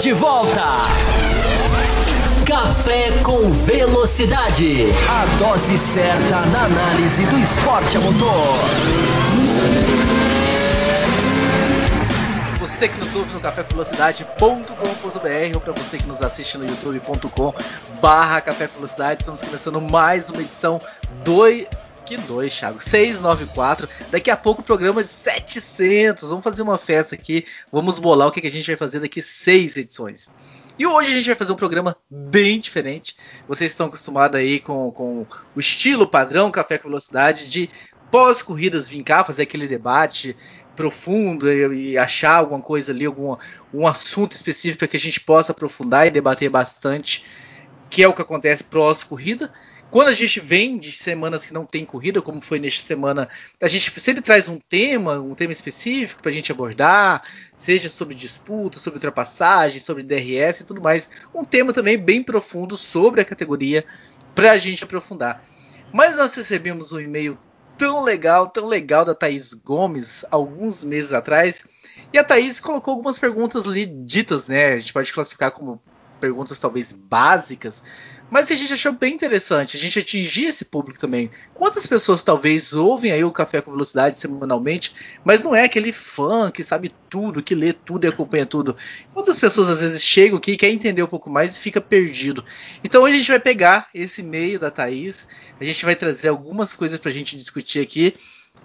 de volta. Café com Velocidade. A dose certa na análise do esporte a motor. Você que nos ouve no cafévelocidade.com.br ou para você que nos assiste no youtube.com barra Café Velocidade, estamos começando mais uma edição 2 que dois, Thiago. 694. Daqui a pouco o programa de 700. Vamos fazer uma festa aqui. Vamos bolar o que, a gente vai fazer daqui seis edições. E hoje a gente vai fazer um programa bem diferente. Vocês estão acostumados aí com, com o estilo padrão Café com Velocidade de pós-corridas vir cá, fazer aquele debate profundo e, e, achar alguma coisa ali, algum um assunto específico para que a gente possa aprofundar e debater bastante, que é o que acontece pós-corrida. Quando a gente vem de semanas que não tem corrida, como foi nesta semana, a gente sempre traz um tema, um tema específico para a gente abordar, seja sobre disputa, sobre ultrapassagem, sobre DRS e tudo mais. Um tema também bem profundo sobre a categoria para a gente aprofundar. Mas nós recebemos um e-mail tão legal, tão legal da Thaís Gomes alguns meses atrás. E a Thaís colocou algumas perguntas ali ditas, né? A gente pode classificar como perguntas talvez básicas, mas a gente achou bem interessante a gente atingir esse público também. Quantas pessoas talvez ouvem aí o Café com Velocidade semanalmente, mas não é aquele fã que sabe tudo, que lê tudo e acompanha tudo. Quantas pessoas às vezes chegam aqui, quer entender um pouco mais e fica perdido. Então a gente vai pegar esse meio da Thaís, a gente vai trazer algumas coisas para a gente discutir aqui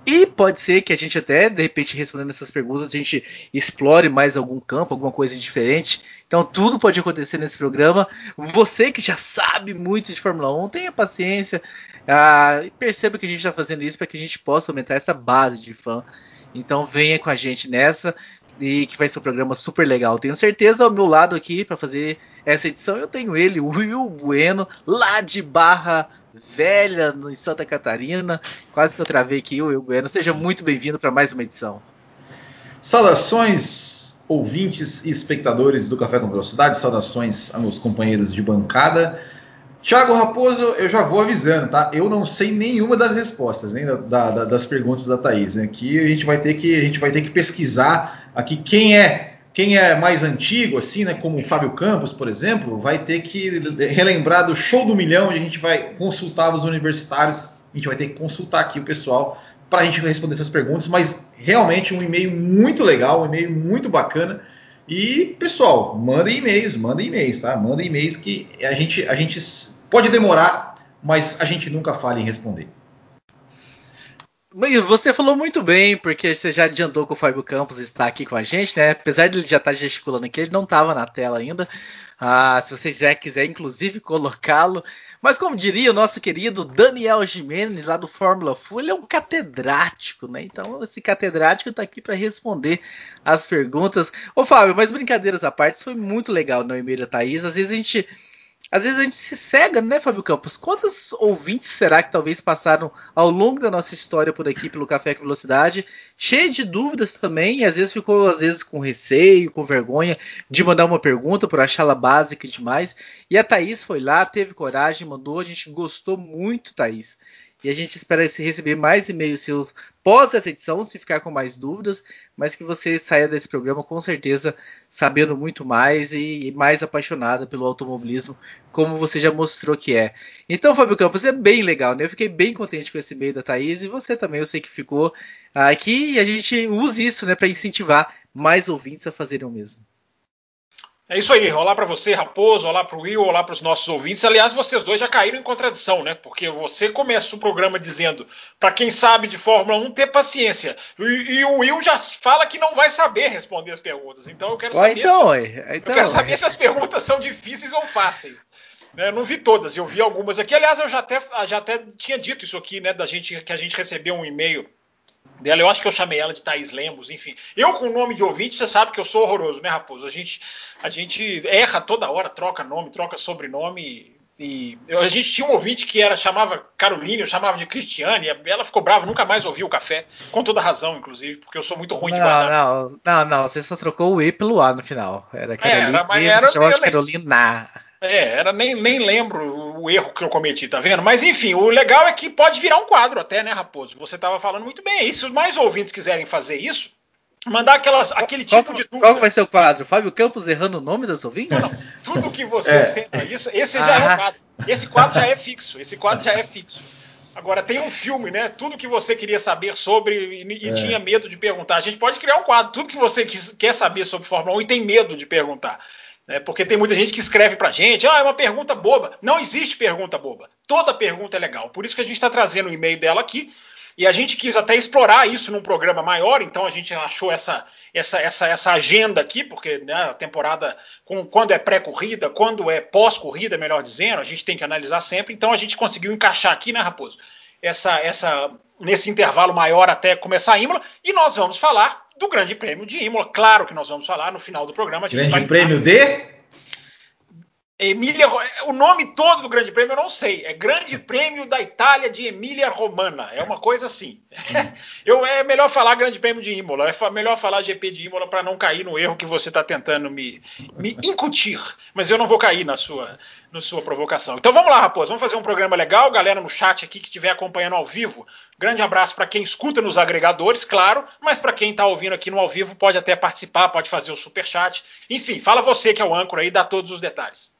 e pode ser que a gente até, de repente, respondendo essas perguntas, a gente explore mais algum campo, alguma coisa diferente. Então tudo pode acontecer nesse programa. Você que já sabe muito de Fórmula 1, tenha paciência ah, e perceba que a gente está fazendo isso para que a gente possa aumentar essa base de fã. Então venha com a gente nessa e que vai ser um programa super legal. Tenho certeza ao meu lado aqui para fazer essa edição eu tenho ele, o Will Bueno, lá de Barra velha em Santa Catarina. Quase que eu travei aqui, o Will Bueno. Seja muito bem-vindo para mais uma edição. Saudações, ouvintes e espectadores do Café com Velocidade. Saudações a meus companheiros de bancada. Thiago Raposo, eu já vou avisando, tá? Eu não sei nenhuma das respostas, nem da, da, das perguntas da Thaís. Né? Aqui a gente vai ter que a gente vai ter que pesquisar aqui quem é quem é mais antigo, assim, né, como o Fábio Campos, por exemplo, vai ter que relembrar do show do milhão, onde a gente vai consultar os universitários, a gente vai ter que consultar aqui o pessoal para a gente responder essas perguntas, mas realmente um e-mail muito legal, um e-mail muito bacana. E, pessoal, mandem e-mails, mandem e-mails, tá? Mandem e-mails que a gente, a gente pode demorar, mas a gente nunca falha em responder. Você falou muito bem, porque você já adiantou que o Fábio Campos está aqui com a gente, né? Apesar de ele já estar gesticulando aqui, ele não estava na tela ainda. Ah, se você já quiser, inclusive, colocá-lo. Mas como diria o nosso querido Daniel Jimenez, lá do Fórmula Full, ele é um catedrático, né? Então, esse catedrático está aqui para responder as perguntas. Ô, Fábio, mas brincadeiras à parte, isso foi muito legal no e-mail da Thaís. Às vezes a gente às vezes a gente se cega, né, Fábio Campos? Quantos ouvintes será que talvez passaram ao longo da nossa história por aqui pelo Café com Velocidade, cheio de dúvidas também, e às vezes ficou às vezes com receio, com vergonha de mandar uma pergunta por achá-la básica demais. E a Thaís foi lá, teve coragem, mandou, a gente gostou muito, Thaís. E a gente espera receber mais e-mails seus pós essa edição, se ficar com mais dúvidas, mas que você saia desse programa com certeza sabendo muito mais e mais apaixonada pelo automobilismo, como você já mostrou que é. Então, Fábio Campos, é bem legal, né? Eu fiquei bem contente com esse e-mail da Thaís e você também, eu sei que ficou aqui e a gente use isso né, para incentivar mais ouvintes a fazerem o mesmo. É isso aí, olá para você, Raposo, olá para o Will, olá para os nossos ouvintes. Aliás, vocês dois já caíram em contradição, né? Porque você começa o programa dizendo, para quem sabe de Fórmula 1, ter paciência. E, e, o Will já fala que não vai saber responder as perguntas. Então eu quero saber, então, se, então, eu quero saber se as perguntas são difíceis ou fáceis. Né, eu não vi todas, eu vi algumas aqui. Aliás, eu já até, já até tinha dito isso aqui, né? Da gente que a gente recebeu um e-mail dela. Eu acho que eu chamei ela de Thaís Lemos, enfim. Eu, com o nome de ouvinte, você sabe que eu sou horroroso, né, Raposo? A gente, a gente erra toda hora, troca nome, troca sobrenome. E a gente tinha um ouvinte que era chamava Caroline, eu chamava de Cristiane, ela ficou brava, nunca mais ouviu o café, com toda razão, inclusive, porque eu sou muito ruim não, de guardar. Não, não, não, você só trocou o E pelo A no final. Era Caroline, é, era, mas era, você chamava de Carolina. É, era, nem, nem lembro o erro que eu cometi, tá vendo? Mas enfim, o legal é que pode virar um quadro até, né, Raposo? Você estava falando muito bem. E se mais ouvintes quiserem fazer isso, Mandar aquelas, aquele Qual, tipo de qual dúvida. vai ser o quadro? Fábio Campos errando o nome das ouvintes? Não, não. Tudo que você. É. se- Isso, esse já é Ah. o quadro. Esse quadro já é fixo. Esse quadro já é fixo. Agora tem um filme, né? Tudo que você queria saber sobre e, e É. tinha medo de perguntar. A gente pode criar um quadro. Tudo que você quis- quer saber sobre Fórmula 1 e tem medo de perguntar. Né? Porque tem muita gente que escreve pra gente, ah, é uma pergunta boba. Não existe pergunta boba. Toda pergunta é legal. Por isso que a gente está trazendo o e-mail dela aqui. E a gente quis até explorar isso num programa maior, então a gente achou essa, essa, essa, essa agenda aqui, porque né, a temporada, com- quando é pré-corrida, quando é pós-corrida, melhor dizendo, a gente tem que analisar sempre. Então a gente conseguiu encaixar aqui, né, Raposo? Essa, essa, nesse intervalo maior até começar a Imola, e nós vamos falar do Grande Prêmio de Imola. Claro que nós vamos falar no final do programa. Grande prêmio de. Emília, o nome todo do Grande Prêmio eu não sei. É Grande Prêmio da Itália de Emília Romana. É uma coisa assim. Eu é melhor falar Grande Prêmio de Imola. É melhor falar GP de Imola para não cair no erro que você está tentando me, me incutir. Mas eu não vou cair na sua, na sua provocação. Então vamos lá, Raposo. Vamos fazer um programa legal. Galera no chat aqui que estiver acompanhando ao vivo. Grande abraço para quem escuta nos agregadores, claro. Mas para quem está ouvindo aqui no ao vivo, pode até participar, pode fazer o super chat. Enfim, fala você que é o âncora aí, dá todos os detalhes.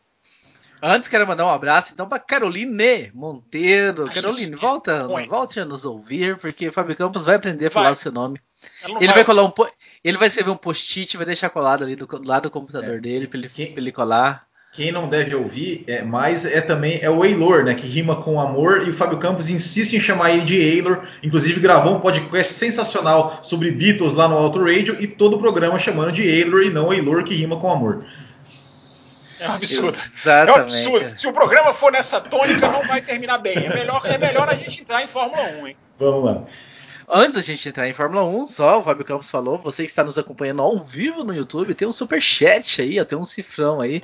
Antes quero mandar um abraço então para Caroline Monteiro. Aí, Caroline, volta, volte a nos ouvir, porque Fábio Campos vai aprender a falar Vai. o seu nome. Ele vai colar um po- ele vai escrever um post-it, vai deixar colado ali do, do lado do computador É. dele para ele, ele colar. Quem não deve ouvir, é, mas é também é o Eilor, né? Que rima com amor, e o Fábio Campos insiste em chamar ele de Eilor. Inclusive gravou um podcast sensacional sobre Beatles lá no Auto Radio e todo o programa chamando de Eilor e não Eilor que rima com amor. É um absurdo. É um Exatamente. absurdo. Se o programa for nessa tônica, não vai terminar bem. É melhor, é melhor a gente entrar em Fórmula 1, hein? Vamos lá. Antes da gente entrar em Fórmula 1, só o Fábio Campos falou, você que está nos acompanhando ao vivo no YouTube, tem um super chat aí, ó, tem um cifrão aí.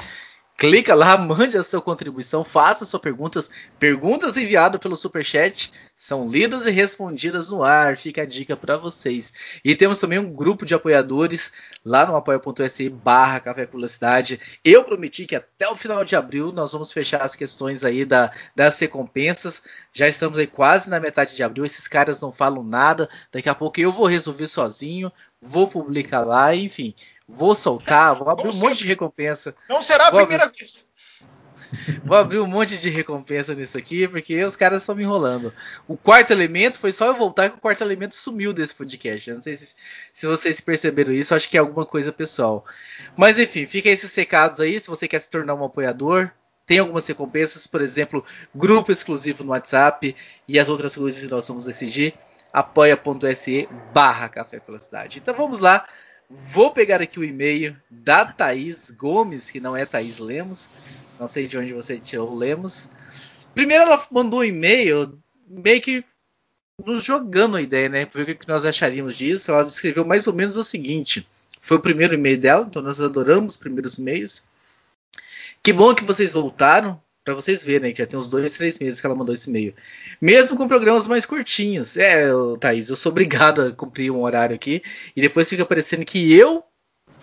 Clica lá, mande a sua contribuição, faça suas perguntas. Perguntas enviadas pelo super chat são lidas e respondidas no ar. Fica a dica para vocês. E temos também um grupo de apoiadores lá no apoia.se barra Café com Velocidade. Eu prometi que até o final de abril nós vamos fechar as questões aí da, das recompensas. Já estamos aí quase na metade de abril. Esses caras não falam nada. Daqui a pouco eu vou resolver sozinho. Vou publicar lá, enfim. Vou soltar, vou abrir um Como monte sempre. de recompensa. Não será a Boa, primeira vez. Vou abrir um monte de recompensa nisso aqui, porque os caras estão me enrolando. O quarto elemento foi só eu voltar que o quarto elemento sumiu desse podcast. Eu não sei se, se vocês perceberam isso, acho que é alguma coisa pessoal. Mas enfim, fica esses recados aí. Se você quer se tornar um apoiador, tem algumas recompensas, por exemplo, grupo exclusivo no WhatsApp e as outras coisas que nós vamos decidir. apoia.se barra Café pela Cidade. Então vamos lá. Vou pegar aqui o e-mail da Thaís Gomes, que não é Thaís Lemos. Não sei de onde você tirou o Lemos. Primeiro ela mandou um e-mail meio que nos jogando a ideia, né? Para ver o que nós acharíamos disso. Ela escreveu mais ou menos o seguinte. Foi o primeiro e-mail dela, então nós adoramos os primeiros e-mails. Que bom que vocês voltaram. Para vocês verem, que já tem uns dois, três meses que ela mandou esse e-mail. Mesmo com programas mais curtinhos. É, Thaís, eu sou obrigado a cumprir um horário aqui. E depois fica parecendo que eu,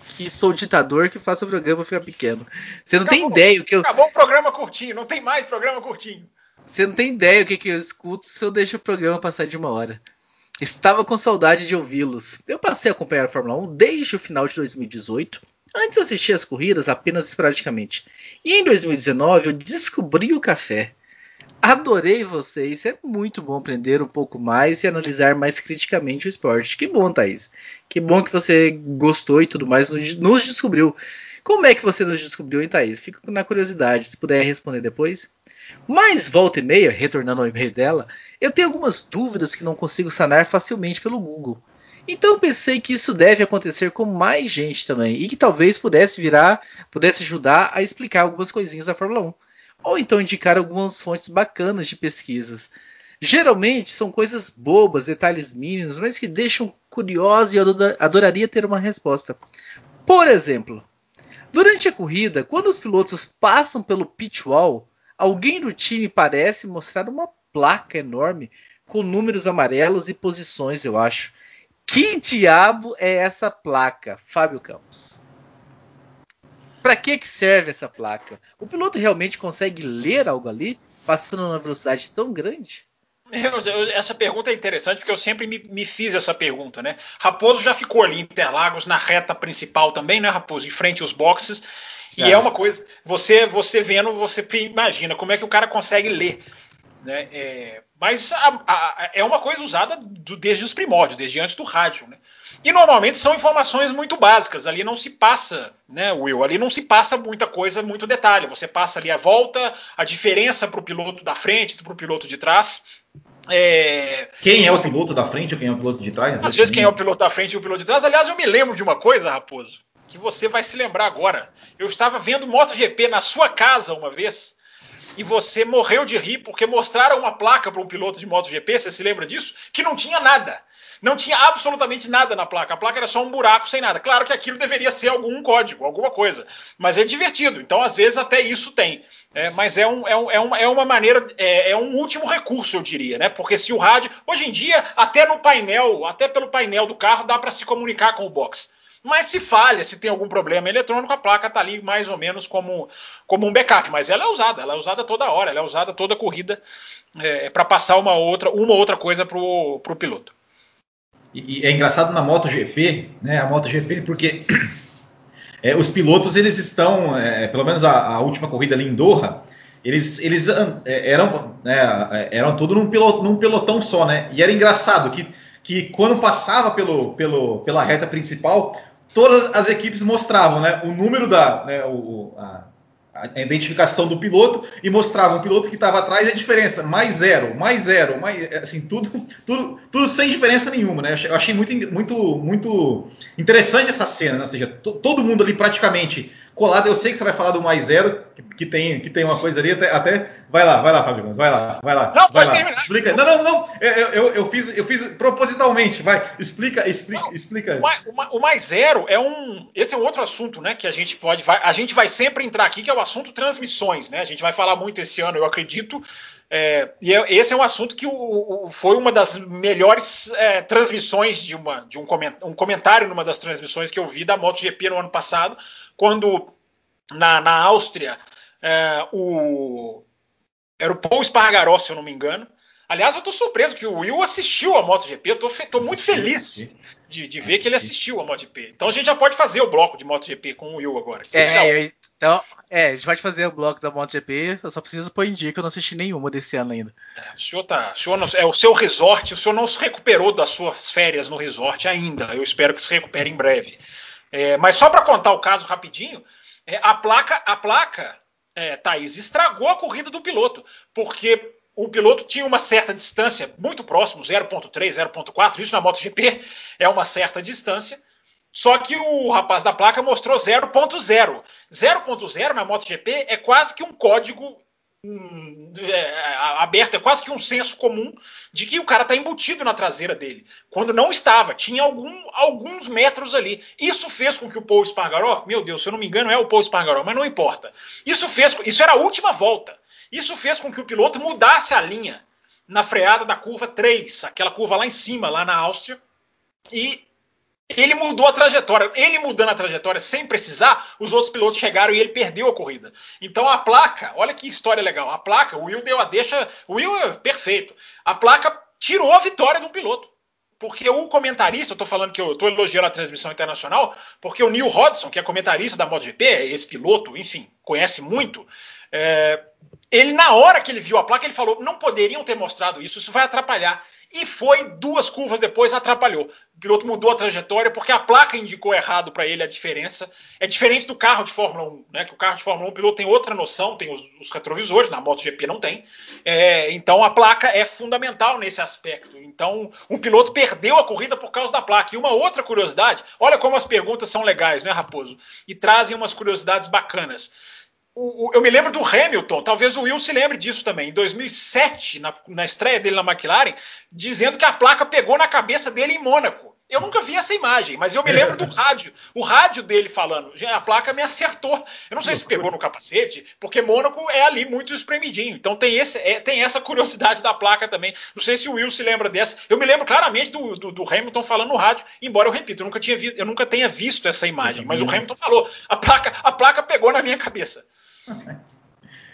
que sou o ditador, que faço o programa ficar pequeno. Você não tem Acabou. ideia o que eu. Acabou o programa curtinho, não tem mais programa curtinho. Você não tem ideia o que, que eu escuto se eu deixo o programa passar de uma hora. Estava com saudade de ouvi-los. Eu passei a acompanhar a Fórmula 1 desde o final de 2018. Antes assisti as corridas apenas esporadicamente. E em 2019 eu descobri o café. Adorei vocês. É muito bom aprender um pouco mais e analisar mais criticamente o esporte. Que bom, Thaís. Que bom que você gostou e tudo mais. Nos descobriu. Como é que você nos descobriu, hein, Thaís? Fico na curiosidade. Se puder responder depois. Mas volta e meia, retornando ao e-mail dela, eu tenho algumas dúvidas que não consigo sanar facilmente pelo Google. Então pensei que isso deve acontecer com mais gente também e que talvez pudesse virar, pudesse ajudar a explicar algumas coisinhas da Fórmula 1, ou então indicar algumas fontes bacanas de pesquisas. Geralmente são coisas bobas, detalhes mínimos, mas que deixam curioso e eu ador- adoraria ter uma resposta. Por exemplo, durante a corrida, quando os pilotos passam pelo pit wall, alguém do time parece mostrar uma placa enorme com números amarelos e posições, eu acho. Que diabo é essa placa, Fábio Campos? Para que, que serve essa placa? O piloto realmente consegue ler algo ali, passando numa velocidade tão grande? essa pergunta é interessante porque eu sempre me, me, fiz essa pergunta, né? Raposo já ficou ali em Interlagos na reta principal também, né, Raposo? Em frente aos boxes. E é. é uma coisa, você você vendo, você imagina como é que o cara consegue ler. Né? É, mas a, a, é uma coisa usada do, desde os primórdios, desde antes do rádio. Né? E normalmente são informações muito básicas. Ali não se passa, né, Will? Ali não se passa muita coisa, muito detalhe. Você passa ali a volta, a diferença para o piloto da frente, para o piloto de trás. É... Quem é o piloto da frente ou quem é o piloto de trás? Às vezes quem é o piloto da frente e o piloto de trás. Aliás, eu me lembro de uma coisa, Raposo, que você vai se lembrar agora. Eu estava vendo MotoGP na sua casa uma vez e você morreu de rir porque mostraram uma placa para um piloto de MotoGP, você se lembra disso? Que não tinha nada. Não tinha absolutamente nada na placa. A placa era só um buraco sem nada. Claro que aquilo deveria ser algum código, alguma coisa. Mas é divertido. Então, às vezes, até isso tem. É, mas é, um, é, um, é, uma, é uma maneira, é, é, um último recurso, eu diria, né? Porque se o rádio. Hoje em dia, até no painel, até pelo painel do carro, dá para se comunicar com o box. Mas se falha, se tem algum problema eletrônico, a placa está ali mais ou menos como, como um backup. Mas ela é usada, ela é usada toda hora, ela é usada toda corrida é, para passar uma outra, uma outra coisa para o piloto. E, e, é engraçado na MotoGP, né? A MotoGP, porque é, os pilotos eles estão, é, pelo menos a, a, última corrida ali em Doha, eles, eles é, eram, né, eram tudo num, pilot, num pelotão só, né? E era engraçado que, que quando passava pelo, pelo, pela reta principal, todas as equipes mostravam né, o número da. Né, o, a, a, identificação do piloto e mostravam o piloto que estava atrás e a diferença, mais zero, mais zero, mais, assim, tudo, tudo, tudo sem diferença nenhuma, né? Eu achei muito, muito, muito interessante essa cena, né? Ou seja, todo mundo ali praticamente colado. Eu sei que você vai falar do mais zero, que, que tem, que tem uma coisa ali, até, até, Vai lá, vai lá, Fábio vai lá, vai lá. Não, vai lá. Terminar. Explica. Não, não, não. Eu, eu, eu, fiz, eu fiz propositalmente. Vai, explica, explica, não, explica. O, o, mais zero é um. Esse é um outro assunto, né? Que a gente pode. Vai, a gente vai sempre entrar aqui, que é o assunto transmissões, né? A gente vai falar muito esse ano, eu acredito. É, e é, esse é um assunto que o, o, foi uma das melhores é, transmissões de, uma, de um, um comentário numa das transmissões que eu vi da MotoGP no ano passado, quando na, na Áustria é, o, era o Paul Espargaró, se eu não me engano. Aliás, eu estou surpreso que o Will assistiu a MotoGP. Eu estou muito feliz de, de ver que ele assistiu a MotoGP. Então a gente já pode fazer o bloco de MotoGP com o Will agora. É, então, é, a gente pode fazer o bloco da MotoGP. Eu só preciso pôr em dia que eu não assisti nenhuma desse ano ainda. É, o senhor tá. O senhor não, é o seu resort, o senhor não se recuperou das suas férias no resort ainda. Eu espero que se recupere em breve. É, mas só para contar o caso rapidinho, é, a placa, a placa, é, Thaís, estragou a corrida do piloto, porque o piloto tinha uma certa distância, muito próximo, 0.3, 0.4, isso na MotoGP é uma certa distância, só que o rapaz da placa mostrou 0.0. 0.0 na MotoGP é quase que um código é, aberto, é quase que um senso comum de que o cara está embutido na traseira dele, quando não estava, tinha algum, alguns metros ali. Isso fez com que o Paul Espargaró, meu Deus, se eu não me engano é o Paul Espargaró, mas não importa. Isso fez, isso era a última volta. Isso fez com que o piloto mudasse a linha na freada da curva 3, aquela curva lá em cima, lá na Áustria, e ele mudou a trajetória. Ele mudando a trajetória sem precisar, os outros pilotos chegaram e ele perdeu a corrida. Então a placa, olha que história legal. A placa, o Will deu a deixa. O Will é perfeito. A placa tirou a vitória do piloto. Porque o comentarista, eu tô falando que eu estou elogiando a transmissão internacional, porque o Neil Hodgson, que é comentarista da MotoGP, é esse piloto, enfim, conhece muito, é, ele, na hora que ele viu a placa, ele falou: não poderiam ter mostrado isso, isso vai atrapalhar. E foi duas curvas depois, atrapalhou. O piloto mudou a trajetória porque a placa indicou errado para ele a diferença. É diferente do carro de Fórmula 1, né? Que o carro de Fórmula 1 o piloto tem outra noção, tem os, os retrovisores, na MotoGP não tem. É, então a placa é fundamental nesse aspecto. Então um piloto perdeu a corrida por causa da placa. E uma outra curiosidade, olha como as perguntas são legais, né, Raposo? E trazem umas curiosidades bacanas o, o, eu me lembro do Hamilton, talvez o Will se lembre disso também, em 2007, na, na, estreia dele na McLaren, dizendo que a placa pegou na cabeça dele em Mônaco. Eu nunca vi essa imagem, mas eu me lembro do rádio, o rádio dele falando, a placa me acertou. Eu não sei se pegou no capacete, porque Mônaco é ali muito espremidinho. Então tem, esse, é, tem essa curiosidade da placa também. Não sei se o Will se lembra dessa. Eu me lembro claramente do, do, do Hamilton falando no rádio, embora eu repito, eu nunca, tinha vi, eu nunca tenha visto essa imagem, mas o Hamilton falou, a placa, a placa pegou na minha cabeça.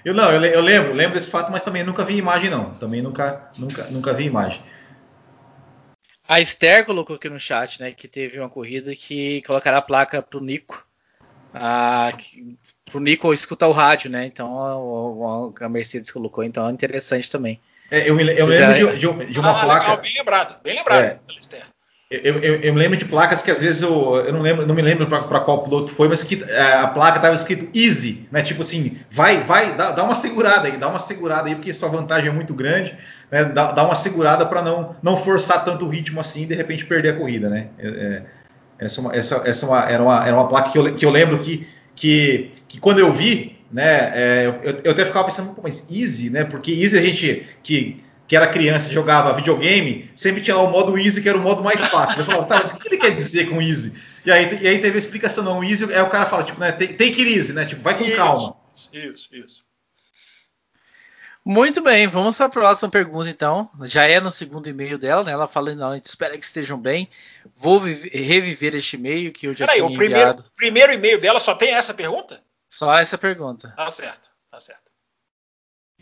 Eu não, eu, eu, lembro, lembro desse fato, mas também nunca vi imagem, não. Também nunca, nunca, nunca vi imagem. A Esther colocou aqui no chat, né, que teve uma corrida que colocará a placa pro Nico. A, pro Nico escutar o rádio, né? Então a, a Mercedes colocou, então é interessante também. É, eu, me, eu lembro de, de, de, uma ah, placa. Legal, bem lembrado, bem lembrado, é. Eu, eu, eu, lembro de placas que às vezes eu, eu não lembro, não me lembro para qual piloto foi, mas que é, a placa estava escrito easy, né? Tipo assim, vai, vai, dá, dá, uma segurada aí, dá uma segurada aí, porque sua vantagem é muito grande, né? Dá, dá uma segurada para não, não forçar tanto o ritmo assim e de repente perder a corrida, né? É, é essa, é uma, essa, essa uma, era, uma, era uma placa que eu, que eu lembro que, que, que quando eu vi, né? É, eu, eu até ficava pensando, mas easy, né? Porque easy a gente que que era criança e jogava videogame, sempre tinha lá o modo easy, que era o modo mais fácil. Eu falava, tá, mas o que ele quer dizer com easy? E aí, e aí teve a explicação, não, easy, aí o cara fala, tipo, né, take, it easy, né, tipo, vai com isso, calma. Isso, isso. Muito bem, vamos para a próxima pergunta então. Já é no segundo e-mail dela, né? Ela fala, não, espera que estejam bem. Vou reviver este e-mail que eu já Peraí, tinha o primeiro, enviado. O primeiro e-mail dela só tem essa pergunta? Só essa pergunta. Tá certo.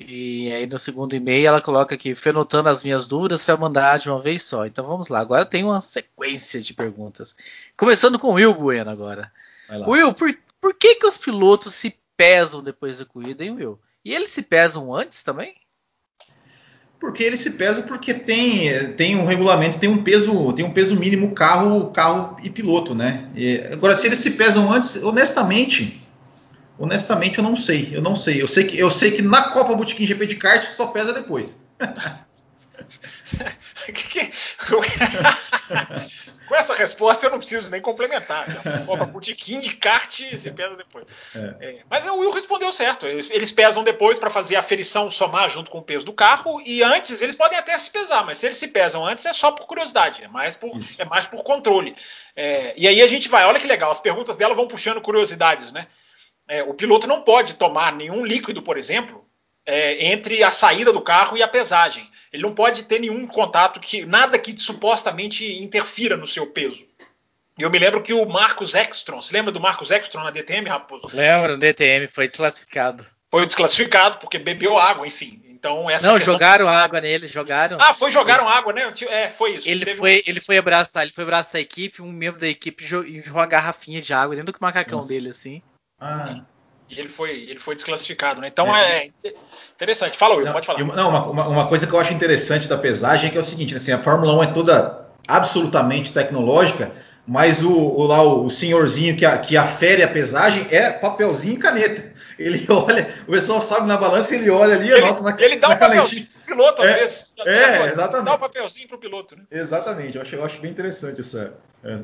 E aí no segundo e-mail ela coloca aqui, fenotando as minhas dúvidas para mandar de uma vez só. Então vamos lá, agora tem uma sequência de perguntas. Começando com o Will Bueno agora. Will, por, por que, que os pilotos se pesam depois da corrida, hein, Will? E eles se pesam antes também? Porque eles se pesam porque tem, tem um regulamento, tem um peso, tem um peso mínimo carro, carro e piloto, né? E, agora, se eles se pesam antes, honestamente, Honestamente, eu não sei. Eu não sei. Eu sei que, eu sei que na Copa Botequim GP de kart só pesa depois. Com essa resposta eu não preciso nem complementar. Copa Botequim de kart se pesa depois. É. É, mas o Will respondeu certo. Eles, eles pesam depois para fazer a aferição somar junto com o peso do carro. E antes eles podem até se pesar, mas se eles se pesam antes é só por curiosidade, é mais por, é mais por controle. É, e aí a gente vai, olha que legal, as perguntas dela vão puxando curiosidades, né? É, o piloto não pode tomar nenhum líquido, por exemplo, é, entre a saída do carro e a pesagem. Ele não pode ter nenhum contato que nada que supostamente interfira no seu peso. Eu me lembro que o Marcos Ekstrom, se lembra do Marcos Ekstrom na DTM, Raposo? Lembro, no DTM, foi desclassificado. Foi desclassificado porque bebeu água, enfim. Então essa Não, questão... jogaram água nele, jogaram. Ah, foi jogaram água, né? É, foi isso. Ele foi, um... ele foi abraçar, ele foi abraçar a equipe, um membro da equipe jogou uma garrafinha de água dentro do macacão Nossa. dele assim. Ah. E ele foi, ele foi desclassificado, né? Então é, é interessante. Fala, Will, não, pode falar. Não, uma, uma, coisa que eu acho interessante da pesagem é que é o seguinte, assim, a Fórmula 1 é toda absolutamente tecnológica, mas o, o lá o senhorzinho que, a, que afere a pesagem é papelzinho e caneta. Ele olha, o pessoal sabe na balança, ele olha ali, ele, anota na Ele dá na um piloto, às é, vezes. É, exatamente. Dá um papelzinho pro piloto, né? Exatamente, eu acho, eu acho bem interessante essa,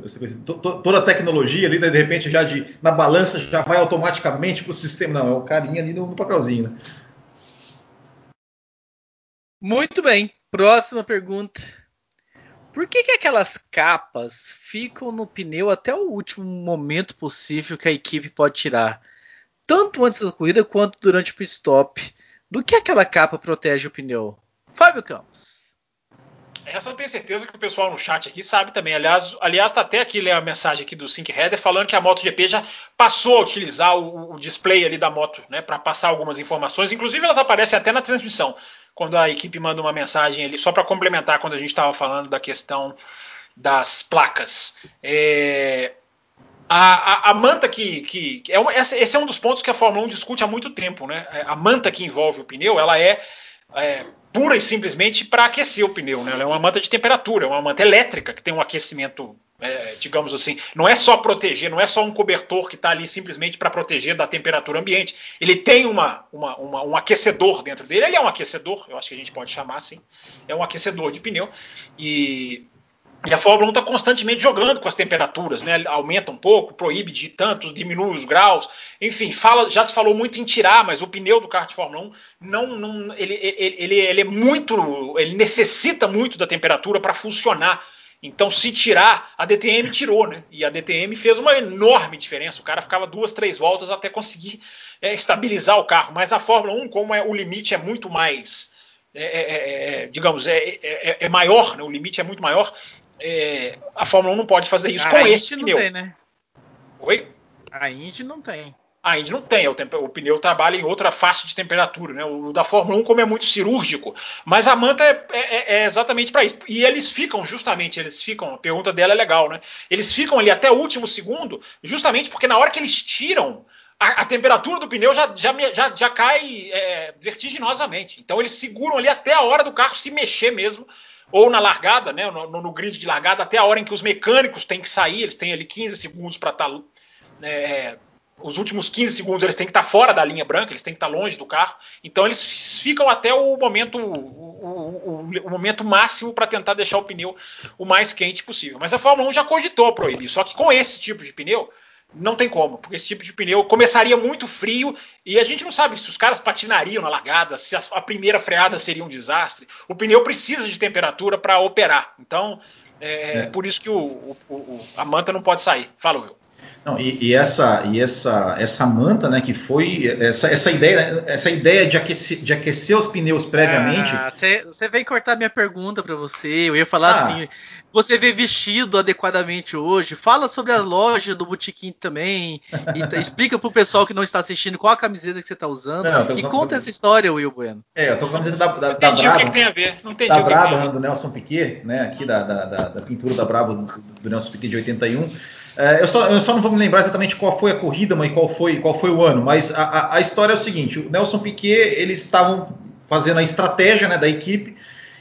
essa coisa. Toda a tecnologia ali, né, de repente, já de, na balança já vai automaticamente pro sistema. Não, é o carinha ali no, no papelzinho, né? Muito bem, próxima pergunta. Por que, que aquelas capas ficam no pneu até o último momento possível que a equipe pode tirar? Tanto antes da corrida quanto durante o pit stop. Do que aquela capa protege o pneu? Fábio Campos. Essa eu tenho certeza que o pessoal no chat aqui sabe também. Aliás, aliás tá até aqui a mensagem aqui do Sync Header falando que a MotoGP já passou a utilizar o, o display ali da moto, né, para passar algumas informações. Inclusive elas aparecem até na transmissão quando a equipe manda uma mensagem ali, só para complementar quando a gente estava falando da questão das placas. É, a, a, a, manta que. que é esse é um dos pontos que a Fórmula 1 discute há muito tempo. Né? É, a manta que envolve o pneu ela é, é pura e simplesmente para aquecer o pneu. Né? Ela é uma manta de temperatura, é uma manta elétrica que tem um aquecimento é, digamos assim, não é só proteger, não é só um cobertor que está ali simplesmente para proteger da temperatura ambiente. Ele tem uma, uma, uma, um aquecedor dentro dele. Ele é um aquecedor, eu acho que a gente pode chamar assim. É um aquecedor de pneu. E, e a Fórmula 1 está constantemente jogando com as temperaturas, né? Aumenta um pouco, proíbe de tantos, diminui os graus. Enfim, fala, já se falou muito em tirar, mas o pneu do kart de Fórmula 1 não, não ele, ele, ele, ele é muito. ele necessita muito da temperatura para funcionar então, se tirar, a DTM tirou, né? E a DTM fez uma enorme diferença. O cara ficava duas, três voltas até conseguir é, estabilizar o carro. Mas a Fórmula 1, como é, o limite é muito mais, é, é, é, é digamos, é, é, maior, né? o limite é muito maior, a Fórmula 1 não pode fazer isso a com esse pneu. Não tem, né? Oi? A Indy não tem. A Indy não tem, o, o, pneu trabalha em outra faixa de temperatura, né? O da Fórmula 1, como é muito cirúrgico, mas a manta é, é, é exatamente para isso. E eles ficam, justamente, eles ficam, a pergunta dela é legal, né? Eles ficam ali até o último segundo, justamente porque na hora que eles tiram, a, a temperatura do pneu já, já, já, já cai é, vertiginosamente. Então eles seguram ali até a hora do carro se mexer mesmo ou na largada, né, no, no, grid de largada, até a hora em que os mecânicos têm que sair, eles têm ali 15 segundos para estar tá, é, os últimos 15 segundos eles têm que estar fora da linha branca, eles têm que estar longe do carro. Então eles ficam até o momento, o, o, o momento máximo para tentar deixar o pneu o mais quente possível. Mas a Fórmula 1 já cogitou proibir. Só que com esse tipo de pneu não tem como, porque esse tipo de pneu começaria muito frio e a gente não sabe se os caras patinariam na largada, se a, primeira freada seria um desastre. O pneu precisa de temperatura para operar. Então é, é, por isso que o, a manta não pode sair. Fala, Will. Não, e, e, essa, e essa, essa manta, né, que foi essa, essa ideia, essa ideia de aquecer, de aquecer os pneus previamente. Você ah, veio cortar minha pergunta para você. Eu ia falar ah. assim: você vê vestido adequadamente hoje? Fala sobre a loja do Botequim também. E, explica pro pessoal que não está assistindo qual a camiseta que você está usando. Não, e com, conta essa história, Will Bueno. É, eu tô com a camiseta da, da, da Brabo. O que, que, tem a ver? Não entendi da Brabo, do Nelson Piquet, né? Aqui da, da, da, pintura da Brabo do, do Nelson Piquet de 81. É, eu, só, eu, só, não vou me lembrar exatamente qual foi a corrida, mas qual foi, qual foi o ano. Mas a, a, a história é o seguinte: o Nelson Piquet, eles estavam fazendo a estratégia né, da equipe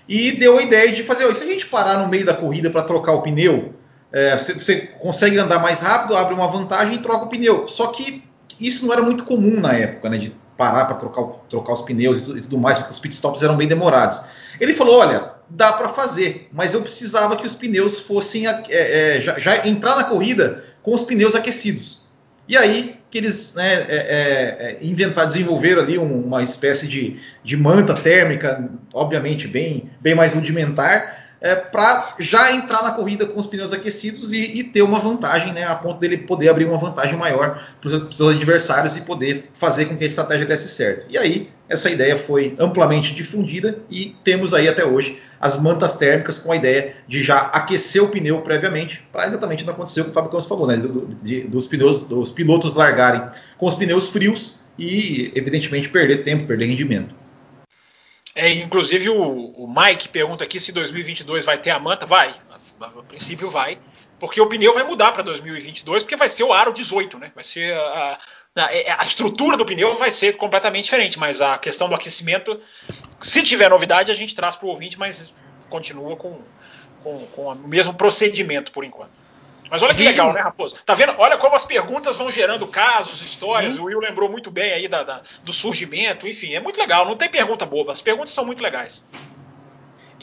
e deu a ideia de fazer: se a gente parar no meio da corrida para trocar o pneu, é, você, você, consegue andar mais rápido, abre uma vantagem e troca o pneu. Só que isso não era muito comum na época, né, de parar para trocar, trocar os pneus e tudo, e tudo mais, porque os pitstops eram bem demorados. Ele falou: olha, dá para fazer, mas eu precisava que os pneus fossem é, é, já, já, entrar na corrida com os pneus aquecidos. E aí que eles né, é, é, é inventaram, desenvolveram ali uma espécie de, de manta térmica, obviamente bem, bem mais rudimentar, é, para já entrar na corrida com os pneus aquecidos e, e, ter uma vantagem, né, a ponto dele poder abrir uma vantagem maior para os seus adversários e poder fazer com que a estratégia desse certo. E aí, essa ideia foi amplamente difundida e temos aí até hoje as mantas térmicas com a ideia de já aquecer o pneu previamente, para exatamente não acontecer o que o Fábio Campos falou, né, de, dos, pneus, dos pilotos largarem com os pneus frios e, evidentemente, perder tempo, perder rendimento. É, inclusive o, o, Mike pergunta aqui se 2022 vai ter a manta. Vai, a, princípio vai, porque o pneu vai mudar para 2022, porque vai ser o aro 18, né? Vai ser a, a, é, a, estrutura do pneu vai ser completamente diferente, mas a questão do aquecimento, se tiver novidade, a gente traz para o ouvinte, mas continua com, com, com o mesmo procedimento por enquanto. Mas olha que legal, né, Raposo? Tá vendo? Olha como as perguntas vão gerando casos, histórias. Sim. O Will lembrou muito bem aí da, da, do surgimento, enfim, é muito legal. Não tem pergunta boba, as perguntas são muito legais.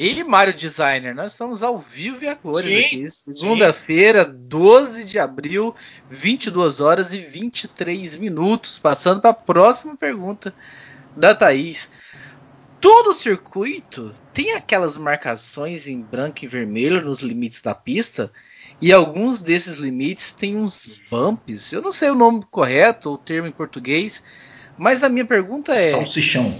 E Mário Designer, nós estamos ao vivo e a cores sim, aqui. Segunda-feira, 12 de abril, 22 horas e 23 minutos. Passando para a próxima pergunta da Thaís. Todo circuito tem aquelas marcações em branco e vermelho nos limites da pista? E alguns desses limites têm uns bumps. Eu não sei o nome correto ou o termo em português, mas a minha pergunta é: Salsichão.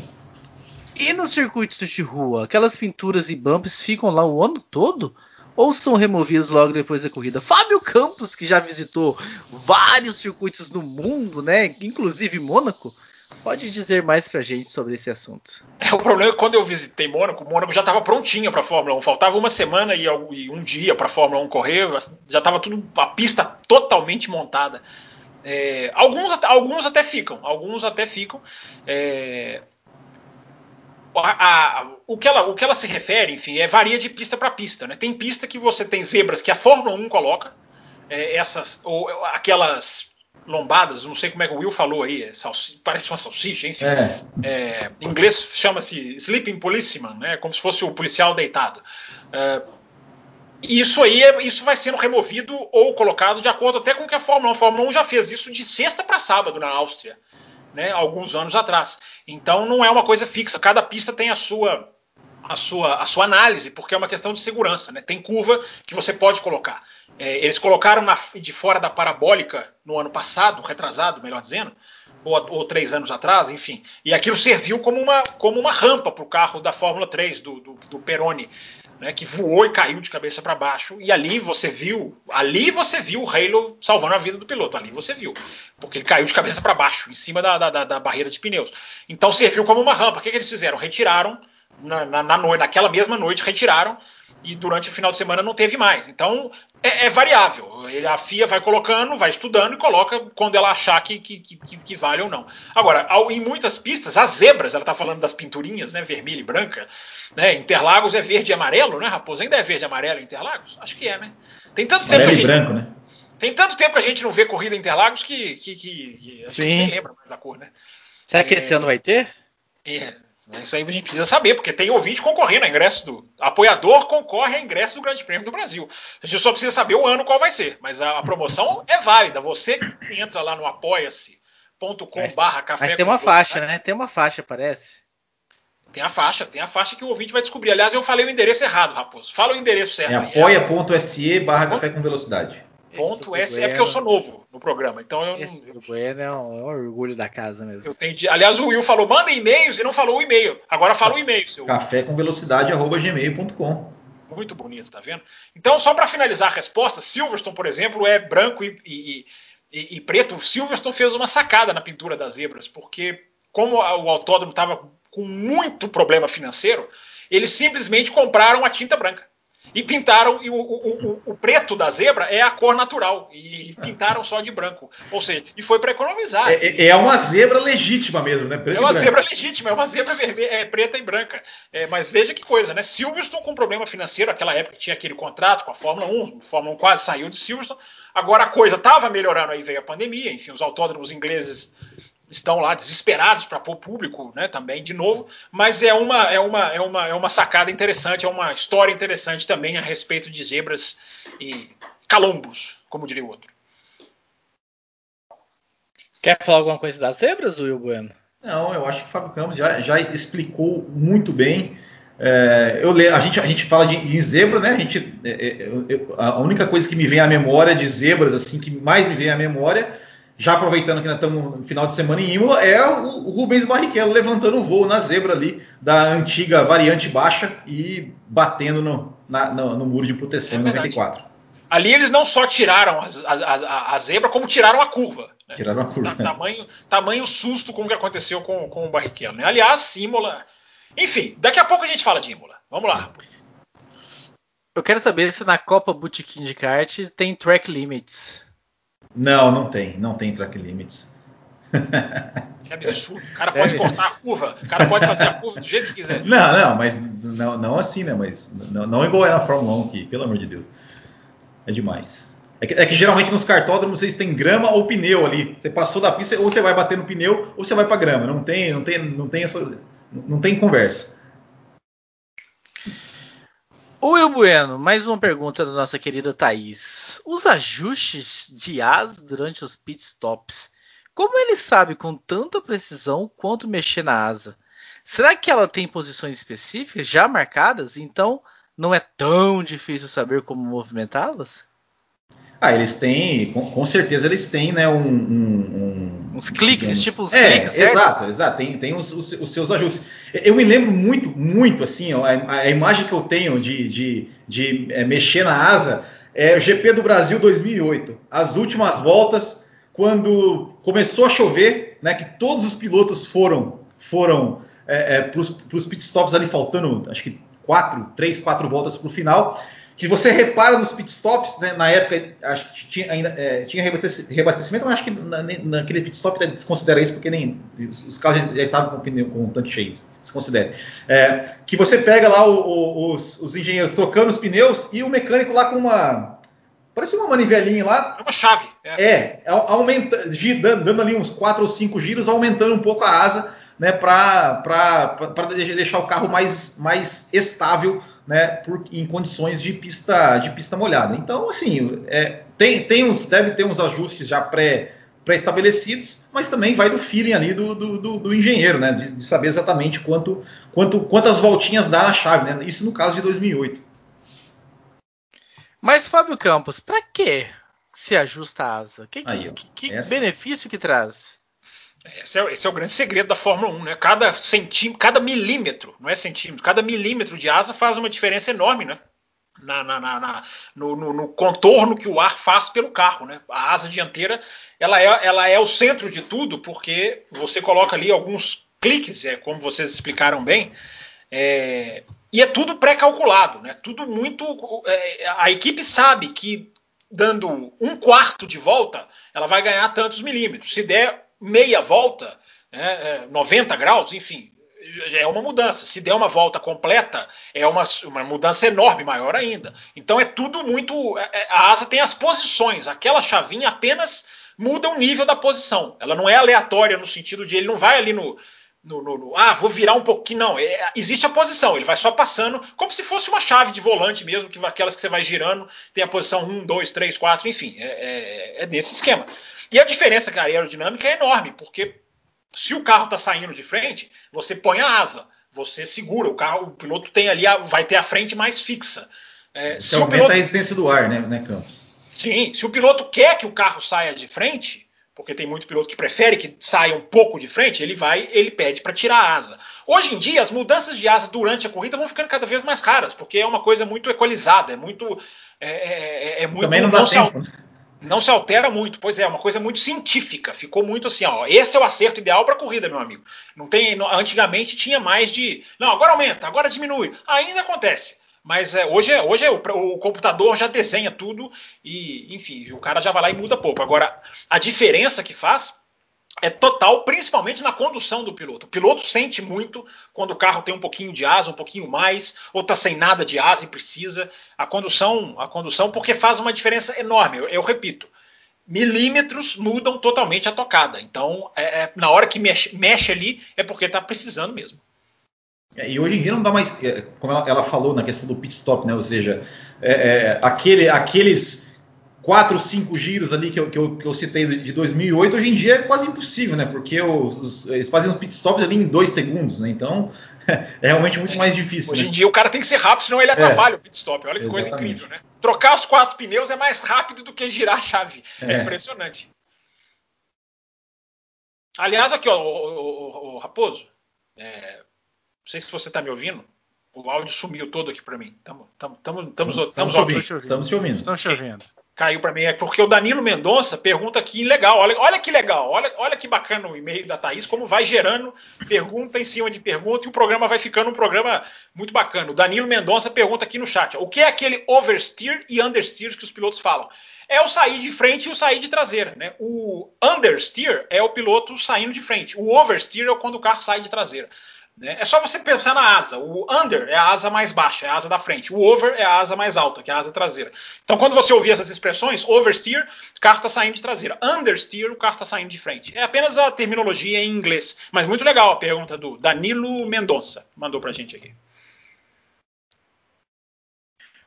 E nos circuitos de rua, aquelas pinturas e bumps ficam lá o ano todo? Ou são removidas logo depois da corrida? Fábio Campos, que já visitou vários circuitos no mundo, né? Inclusive Mônaco, Pode dizer mais pra gente sobre esse assunto. É, o problema é que quando eu visitei Mônaco, Mônaco já estava prontinha para Fórmula 1. Faltava uma semana e, um dia para Fórmula 1 correr, já estava tudo a pista totalmente montada. É, alguns, alguns até ficam, alguns até ficam. É, a, a, o, que ela, o que ela se refere, enfim, é varia de pista para pista. Né? Tem pista que você tem zebras que a Fórmula 1 coloca, é, essas ou aquelas lombadas, não sei como é que o Will falou aí, é parece uma salsicha, enfim. É. É, em inglês chama-se sleeping policeman, né, como se fosse o policial deitado. É, isso aí é, isso vai sendo removido ou colocado de acordo até com o que a Fórmula 1. A Fórmula 1 já fez isso de sexta para sábado na Áustria, né, alguns anos atrás. Então não é uma coisa fixa, cada pista tem a sua a sua, a sua análise, porque é uma questão de segurança. Né? Tem curva que você pode colocar. É, eles colocaram na, de fora da parabólica no ano passado, retrasado, melhor dizendo, ou, ou, três anos atrás, enfim. E aquilo serviu como uma, como uma rampa para o carro da Fórmula 3, do, do, do Peroni. Né, que voou e caiu de cabeça para baixo. E ali você viu, ali você viu o Halo salvando a vida do piloto. Ali você viu, porque ele caiu de cabeça para baixo, em cima da, da, da, barreira de pneus. Então serviu como uma rampa. O que, que eles fizeram? Retiraram na, na, na noite, naquela mesma noite retiraram e durante o final de semana não teve mais. Então é, é variável. Ele, a FIA vai colocando, vai estudando e coloca quando ela achar que, que, que, que vale ou não. Agora, ao, em muitas pistas, as zebras, ela está falando das pinturinhas, né, vermelha e branca. Né, Interlagos é verde e amarelo, né, Raposo? Ainda é verde e amarelo em Interlagos? Acho que é, né? Tem tanto tempo que a gente, branco, né? Tem tanto tempo que a gente não vê corrida em Interlagos que, que, que, que a gente nem lembra mais da cor, né? Será que é, esse ano vai ter? É. Isso aí a gente precisa saber, porque tem ouvinte concorrendo a ingresso do. Apoiador concorre a ingresso do Grande Prêmio do Brasil. A gente só precisa saber o ano qual vai ser. Mas a, a promoção é válida. Você entra lá no apoia-se.com/barra café. Mas tem uma faixa, né? Tem uma faixa, parece. Tem a faixa, tem a faixa que o ouvinte vai descobrir. Aliás, eu falei o endereço errado, Raposo. Fala o endereço certo. É apoia.se barra café com velocidade. Ponto S é porque eu sou novo no programa, então eu Esse não. Bueno é um, é um, orgulho da casa mesmo. Eu tenho, aliás, o Will falou: manda e-mails e não falou o e-mail. Agora fala o e-mail. Seu... Café com velocidade gmail.com. Muito bonito, tá vendo? Então, só para finalizar a resposta, Silverstone, por exemplo, é branco e, e, e, e preto. O Silverstone fez uma sacada na pintura das zebras, porque como o autódromo estava com muito problema financeiro, eles simplesmente compraram a tinta branca. E pintaram, e o, o, o, o, preto da zebra é a cor natural. E pintaram só de branco. Ou seja, e foi para economizar. É, é, é, uma zebra legítima mesmo, né? Preto é uma zebra legítima, é uma zebra vermelha, é, preta e branca. É, mas veja que coisa, né? Silverstone com problema financeiro, aquela época tinha aquele contrato com a Fórmula 1, a Fórmula 1 quase saiu de Silverstone. Agora a coisa estava melhorando, aí veio a pandemia, enfim, os autódromos ingleses estão lá desesperados para pôr público, né, também de novo, mas é uma é uma é uma é uma sacada interessante, é uma história interessante também a respeito de zebras e calombos, como diria o outro. Quer falar alguma coisa das zebras, Will Bueno? Não, eu acho que o Fábio Campos já, já explicou muito bem. É, eu a, gente, a gente fala de, de zebra, né? A, gente, é, é eu, a única coisa que me vem à memória de zebras, assim, que mais me vem à memória, já aproveitando que nós estamos no final de semana em Imola, é o, o Rubens Barrichello levantando o voo na zebra ali da antiga variante baixa e batendo no, na, no, no muro de proteção é em 94. Ali eles não só tiraram a, a, a, zebra, como tiraram a curva. Né? Tiraram a curva. Ta, tamanho, tamanho susto como que aconteceu com, com o Barrichello. Né? Aliás, Imola. Enfim, daqui a pouco a gente fala de Imola. Vamos lá. Eu quero saber se na Copa Bootkin de kart tem track limits. Não, não tem. Não tem track limits. Que absurdo. O cara pode é cortar a curva. O cara pode fazer a curva do jeito que quiser. Não, não, mas não, não assim, né? Mas não, não igual é na Fórmula 1 aqui, pelo amor de Deus. É demais. É que, é que, geralmente nos cartódromos vocês têm grama ou pneu ali. Você passou da pista, ou você vai bater no pneu, ou você vai para grama. Não tem, não tem, não tem essa, não tem conversa. O Will Bueno, mais uma pergunta da nossa querida Thaís. Os ajustes de asa durante os pit stops, como ele sabe com tanta precisão quanto mexer na asa? Será que ela tem posições específicas já marcadas? Então não é tão difícil saber como movimentá-las? Ah, eles têm, com, com certeza eles têm, né, um, um, uns cliques, digamos, tipo uns é, cliques, certo? Exato, exato, tem, tem os, os, os, seus ajustes. Eu me lembro muito, muito, assim, ó, a, a, imagem que eu tenho de, de, de é, mexer na asa é o GP do Brasil 2008, as últimas voltas, quando começou a chover, né, que todos os pilotos foram, foram é, é, para os pitstops ali faltando, acho que quatro, três, quatro voltas para o final, que você repara nos pitstops, né, na época acho que tinha, ainda, é, tinha reabastecimento, mas acho que na, naquele pitstop desconsidera isso, porque nem os, os carros já, já, estavam com o pneu com o tanque cheio, desconsidere. É, que você pega lá o, o, os, os, engenheiros trocando os pneus e o mecânico lá com uma. Parece uma manivelinha lá. É uma chave. É, é aumenta, dando, dando ali uns 4 ou 5 giros, aumentando um pouco a asa, né, para deixar o carro mais, mais estável né, por, em condições de pista, de pista molhada. Então, assim, é, tem, tem uns, deve ter uns ajustes já pré pré-estabelecidos, mas também vai do feeling ali do, do, do, do engenheiro, né, de, de, saber exatamente quanto, quanto, quantas voltinhas dá na chave, né, isso no caso de 2008. Mas Fábio Campos, para que se ajusta a asa? Que, Aí, que, que benefício que traz? Esse é, esse é, o grande segredo da Fórmula 1, né? Cada centímetro, cada milímetro, não é centímetro, cada milímetro de asa faz uma diferença enorme, né? Na, na, na, no, no, no, contorno que o ar faz pelo carro, né? A asa dianteira, ela é, ela é o centro de tudo, porque você coloca ali alguns cliques, é, como vocês explicaram bem, é, e é tudo pré-calculado, né? Tudo muito. É, a equipe sabe que dando um quarto de volta, ela vai ganhar tantos milímetros. Se der meia volta, né, 90 é, graus, enfim, é uma mudança. Se der uma volta completa, é uma, uma mudança enorme, maior ainda. Então é tudo muito. É, é, a asa tem as posições, aquela chavinha apenas muda o nível da posição. Ela não é aleatória no sentido de ele não vai ali no. No, no, no, ah, vou virar um pouquinho. Não, é, existe a posição, ele vai só passando, como se fosse uma chave de volante mesmo, que aquelas que você vai girando, tem a posição 1, 2, 3, 4, enfim, é, é, é nesse esquema. E a diferença, cara, aerodinâmica é enorme, porque se o carro está saindo de frente, você põe a asa, você segura, o carro, o piloto tem ali, a, vai ter a frente mais fixa. É, se aumenta piloto, a resistência do ar, né, né, Campos? Sim, se o piloto quer que o carro saia de frente, porque tem muito piloto que prefere que saia um pouco de frente, ele vai, ele pede para tirar a asa. Hoje em dia, as mudanças de asa durante a corrida vão ficando cada vez mais raras, porque é uma coisa muito equalizada, é muito. É, é, é muito Também não dá tempo. Né? não se altera muito. Pois é, uma coisa muito científica. Ficou muito assim, ó. Esse é o acerto ideal para corrida, meu amigo. Não tem, antigamente tinha mais de, não, agora aumenta, agora diminui. Ainda acontece. Mas é, hoje, é, hoje é, o, o, computador já desenha tudo e, enfim, o cara já vai lá e muda pouco. Agora, a diferença que faz é total, principalmente na condução do piloto. O piloto sente muito quando o carro tem um pouquinho de asa, um pouquinho mais, ou está sem nada de asa e precisa. A condução, a condução, porque faz uma diferença enorme. Eu, eu repito, milímetros mudam totalmente a tocada. Então, é, é, na hora que mexe, mexe ali, é porque está precisando mesmo. É, e hoje em dia não dá mais, é, como ela, ela, falou na questão do pit stop, né? Ou seja, é, é, aquele, aqueles quatro, cinco giros ali que eu, que eu, que eu citei de 2008, hoje em dia é quase impossível, né? Porque os, os, eles fazem um pit stop ali em dois segundos, né? Então é realmente muito é, mais difícil. Hoje né? em dia o cara tem que ser rápido, senão ele atrapalha é, o pit stop. Olha que exatamente. coisa incrível, né? Trocar os quatro pneus é mais rápido do que girar a chave. É, é impressionante. Aliás, aqui, ó, o, o, o Raposo, é, sei se você está me ouvindo. O áudio sumiu todo aqui para mim. Estamos estamos estamos estamos te ouvindo. Estamos te ouvindo. Estamos te ouvindo caiu para mim é porque o Danilo Mendonça pergunta aqui legal, olha, olha que legal, olha, olha que bacana o e-mail da Thaís, como vai gerando pergunta em cima de pergunta e o programa vai ficando um programa muito bacana. O Danilo Mendonça pergunta aqui no chat, o que é aquele oversteer e understeer que os pilotos falam? É o sair de frente e o sair de traseira, né? O understeer é o piloto saindo de frente, o oversteer é quando o carro sai de traseira. Né? É só você pensar na asa. O under é a asa mais baixa, é a asa da frente. O over é a asa mais alta, que é a asa traseira. Então, quando você ouvir essas expressões, oversteer, o carro está saindo de traseira. Understeer, o carro está saindo de frente. É apenas a terminologia em inglês. Mas muito legal a pergunta do Danilo Mendonça. Mandou pra gente aqui.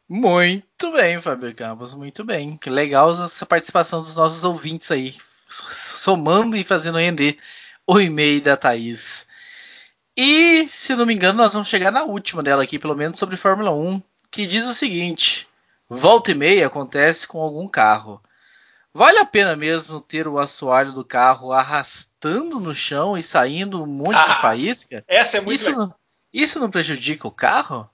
Muito bem, Fábio Campos, muito bem. Que legal essa participação dos nossos ouvintes aí, somando e fazendo render o e-mail da Thaís. E, se não me engano, nós vamos chegar na última dela aqui, pelo menos sobre Fórmula 1, que diz o seguinte: volta e meia acontece com algum carro. Vale a pena mesmo ter o assoalho do carro arrastando no chão e saindo um monte ah, de faísca? Essa é muito isso não, isso não prejudica o carro?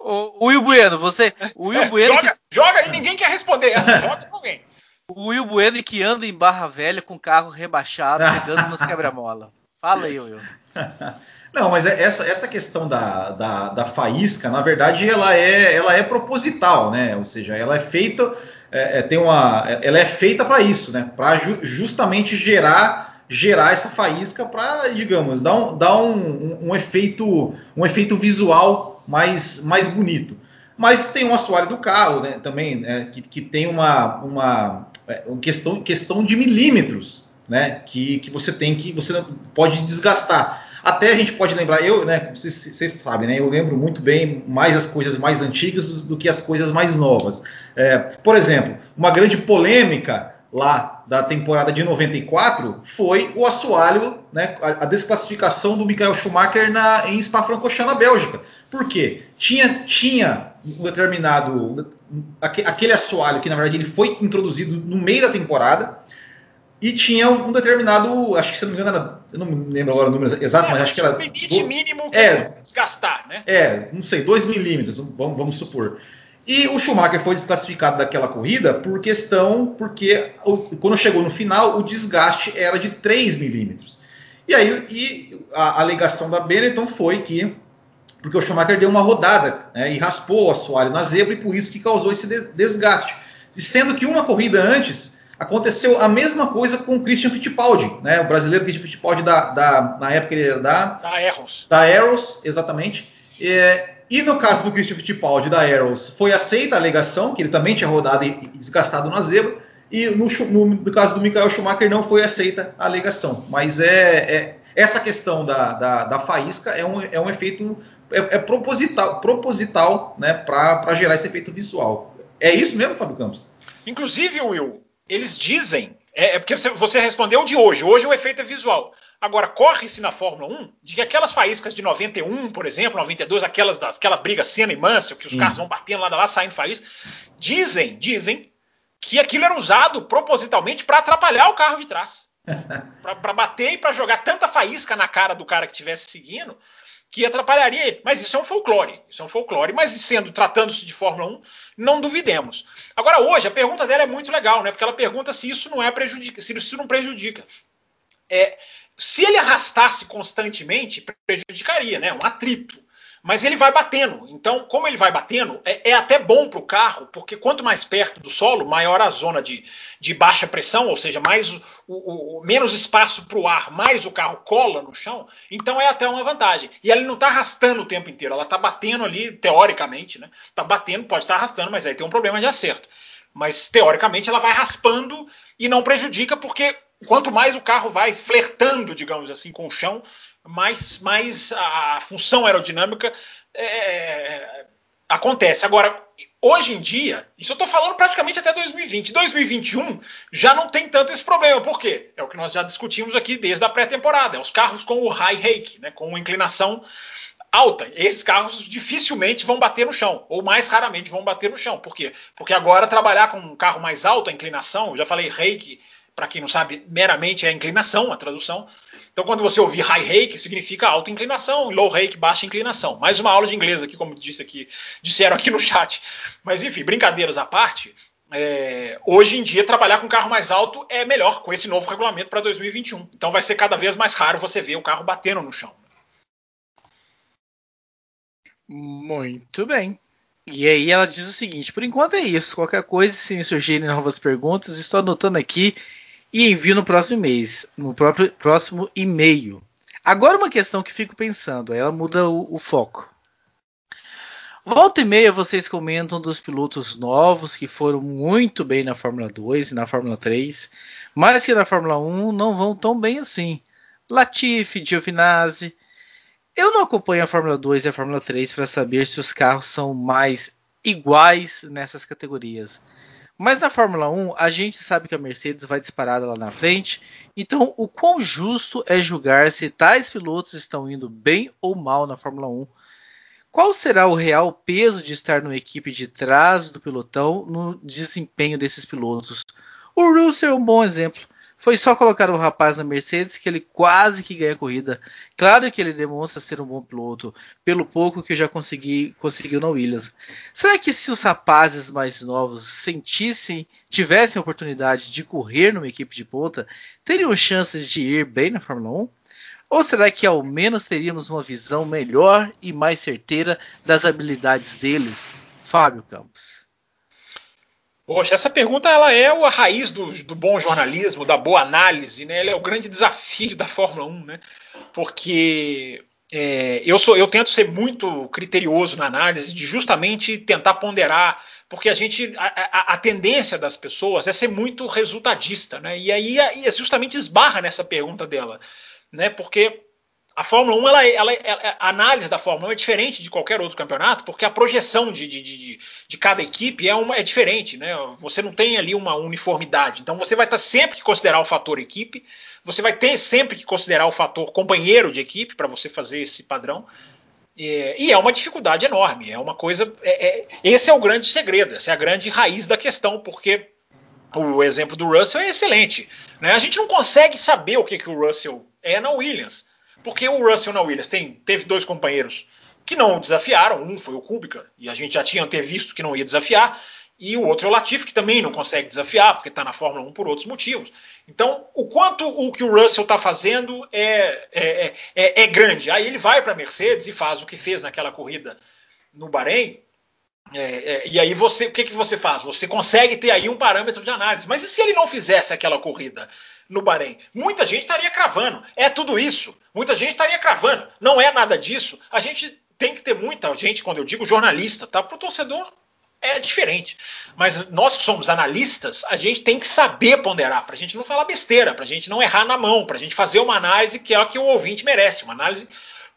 O, Will Bueno, você. O Will é, Bueno joga, que... joga e ninguém quer responder. Essa joga com alguém. O Will Bueno que anda em Barra Velha com carro rebaixado, pegando nos quebra-mola. Fala aí, Will. Não, mas é, essa, essa questão da, da, da, faísca, na verdade, ela é, ela é proposital, né? Ou seja, ela é feita, é, é tem uma, ela é feita para isso, né? Para ju, justamente gerar, gerar essa faísca para, digamos, dar, um, dar um, um, um, efeito, um efeito visual mais, mais bonito. Mas tem um assoalho do carro, né? Também, né? que, que tem uma, uma é, questão, questão de milímetros, né? Que, que você tem que você pode desgastar. Até a gente pode lembrar, eu, né? Vocês, vocês sabem, né? Eu lembro muito bem mais as coisas mais antigas do, do que as coisas mais novas. É, por exemplo, uma grande polêmica lá da temporada de 94 foi o assoalho, né, a, a desclassificação do Michael Schumacher na, em Spa-Francorchamps, na Bélgica. Por quê? Tinha, tinha um determinado aquele assoalho que na verdade ele foi introduzido no meio da temporada e tinha um determinado, acho que se não me engano, era, eu não me lembro agora o número exato, é, mas acho que era. Um limite do, mínimo que é, desgastar, né? É, não sei, 2 milímetros, vamos, vamos supor. E o Schumacher foi desclassificado daquela corrida por questão, porque quando chegou no final, o desgaste era de 3 milímetros. E aí e a alegação da Benetton foi que porque o Schumacher deu uma rodada né, e raspou o assoalho na zebra e por isso que causou esse desgaste. E sendo que uma corrida antes aconteceu a mesma coisa com o Christian Fittipaldi, né, o brasileiro Christian Fittipaldi da, da na época ele era da da Arrows, da Arrows exatamente. É, e no caso do Christian Fittipaldi da Arrows foi aceita a alegação que ele também tinha rodado e, e desgastado na zebra. E no, no, no, caso do Michael Schumacher não foi aceita a alegação. Mas é, é essa questão da, da, da, faísca é um, é um efeito é, é proposital, proposital né, para gerar esse efeito visual. É isso mesmo, Fábio Campos? Inclusive, Will, eles dizem. É, é porque você, você respondeu de hoje. Hoje o efeito é visual. Agora, corre-se na Fórmula 1 de que aquelas faíscas de 91, por exemplo, 92, aquelas aquela briga Senna e Mansell, que os hum. carros vão batendo lá, lá saindo faísca, dizem, dizem que aquilo era usado propositalmente para atrapalhar o carro de trás. Para bater e para jogar tanta faísca na cara do cara que estivesse seguindo que atrapalharia ele. Mas isso é um folclore. Isso é um folclore, mas sendo tratando-se de Fórmula 1, não duvidemos. Agora, hoje, a pergunta dela é muito legal, né? Porque ela pergunta se isso não é prejudica, se isso não prejudica. É, se ele arrastasse constantemente, prejudicaria, né? Um atrito mas ele vai batendo. Então, como ele vai batendo, é, é até bom para o carro, porque quanto mais perto do solo, maior a zona de, de baixa pressão, ou seja, mais o, o, o menos espaço para o ar, mais o carro cola no chão. Então é até uma vantagem. E ela não está arrastando o tempo inteiro, ela está batendo ali, teoricamente, né? Está batendo, pode estar tá arrastando, mas aí tem um problema de acerto. Mas teoricamente ela vai raspando e não prejudica, porque quanto mais o carro vai flertando, digamos assim, com o chão, mais, mais a função aerodinâmica é, acontece. Agora, hoje em dia, isso eu estou falando praticamente até 2020. 2021 já não tem tanto esse problema. Por quê? É o que nós já discutimos aqui desde a pré-temporada. É os carros com o high rake, né, com inclinação alta. Esses carros dificilmente vão bater no chão, ou mais raramente vão bater no chão. Por quê? Porque agora trabalhar com um carro mais alto, a inclinação, já falei rake, para quem não sabe, meramente é inclinação, a tradução. Então, quando você ouvir high rake, significa alta inclinação, low rake, baixa inclinação. Mais uma aula de inglês aqui, como disse aqui, disseram aqui no chat. Mas enfim, brincadeiras à parte, é, hoje em dia trabalhar com carro mais alto é melhor com esse novo regulamento para 2021. Então vai ser cada vez mais raro você ver o carro batendo no chão. Muito bem. E aí ela diz o seguinte: por enquanto é isso. Qualquer coisa, se me surgirem novas perguntas, estou anotando aqui e envio no próximo mês, no próprio próximo e-mail. Agora uma questão que fico pensando, ela muda o, o foco. Volta e meia vocês comentam dos pilotos novos que foram muito bem na Fórmula 2 e na Fórmula 3, mas que na Fórmula 1 não vão tão bem assim. Latifi, Giovinazzi. Eu não acompanho a Fórmula 2 e a Fórmula 3 para saber se os carros são mais iguais nessas categorias. Mas na Fórmula 1, a gente sabe que a Mercedes vai disparada lá na frente. Então, o quão justo é julgar se tais pilotos estão indo bem ou mal na Fórmula 1? Qual será o real peso de estar numa equipe de trás do pelotão no desempenho desses pilotos? O Russell é um bom exemplo. Foi só colocar o rapaz na Mercedes que ele quase que ganha a corrida. Claro que ele demonstra ser um bom piloto, pelo pouco que eu já consegui conseguiu na Williams. Será que se os rapazes mais novos sentissem, tivessem a oportunidade de correr numa equipe de ponta, teriam chances de ir bem na Fórmula 1? Ou será que ao menos teríamos uma visão melhor e mais certeira das habilidades deles? Fábio Campos. Poxa, essa pergunta ela é a raiz do, do, bom jornalismo, da boa análise, né? Ela é o grande desafio da Fórmula 1, né? Porque é, eu sou, eu tento ser muito criterioso na análise, de justamente tentar ponderar, porque a gente, a, a, a tendência das pessoas é ser muito resultadista, né? E aí é justamente esbarra nessa pergunta dela, né? Porque a Fórmula 1, ela, ela, ela, a análise da Fórmula 1 é diferente de qualquer outro campeonato, porque a projeção de, de, de, de, cada equipe é, uma, é diferente, né? Você não tem ali uma uniformidade. Então você vai estar sempre que considerar o fator equipe, você vai ter sempre que considerar o fator companheiro de equipe para você fazer esse padrão. E, e, é uma dificuldade enorme. É uma coisa. É, é, esse é o grande segredo, essa é a grande raiz da questão, porque o exemplo do Russell é excelente. Né? A gente não consegue saber o que, que o Russell é na Williams. Porque o Russell na Williams tem, teve dois companheiros que não desafiaram. Um foi o Kubica, e a gente já tinha visto que não ia desafiar. E o outro é o Latifi, que também não consegue desafiar, porque está na Fórmula 1 por outros motivos. Então, o quanto o que o Russell está fazendo é, é, é, é, grande. Aí ele vai para a Mercedes e faz o que fez naquela corrida no Bahrein, é, é, e aí você, o que, que você faz? Você consegue ter aí um parâmetro de análise. Mas e se ele não fizesse aquela corrida no Bahrein? Muita gente estaria cravando. É tudo isso. Muita gente estaria cravando. Não é nada disso. A gente tem que ter muita gente, quando eu digo jornalista, tá? Para o torcedor é diferente. Mas nós que somos analistas, a gente tem que saber ponderar, para a gente não falar besteira, para a gente não errar na mão, para a gente fazer uma análise que é a que o ouvinte merece, uma análise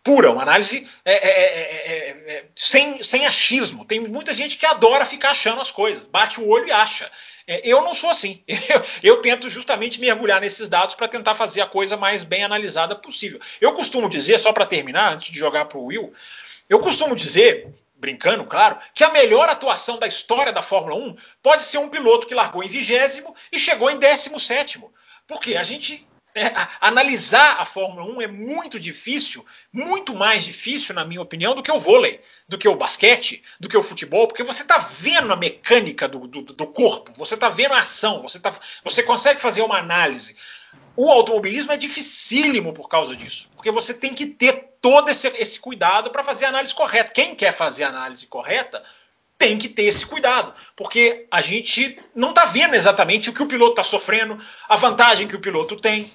pura, uma análise é, é, é, sem, sem achismo. Tem muita gente que adora ficar achando as coisas, bate o olho e acha. Eu não sou assim. Eu, eu tento justamente mergulhar nesses dados para tentar fazer a coisa mais bem analisada possível. Eu costumo dizer, só para terminar, antes de jogar para o Will, eu costumo dizer brincando, claro, que a melhor atuação da história da Fórmula 1 pode ser um piloto que largou em vigésimo e chegou em décimo sétimo. Porque a gente é, analisar a Fórmula 1 é muito difícil, muito mais difícil, na minha opinião, do que o vôlei, do que o basquete, do que o futebol, porque você está vendo a mecânica do, do, do corpo, você está vendo a ação, você, tá, você consegue fazer uma análise. O automobilismo é dificílimo por causa disso, porque você tem que ter todo esse, esse cuidado para fazer a análise correta. Quem quer fazer a análise correta tem que ter esse cuidado, porque a gente não está vendo exatamente o que o piloto está sofrendo, a vantagem que o piloto tem,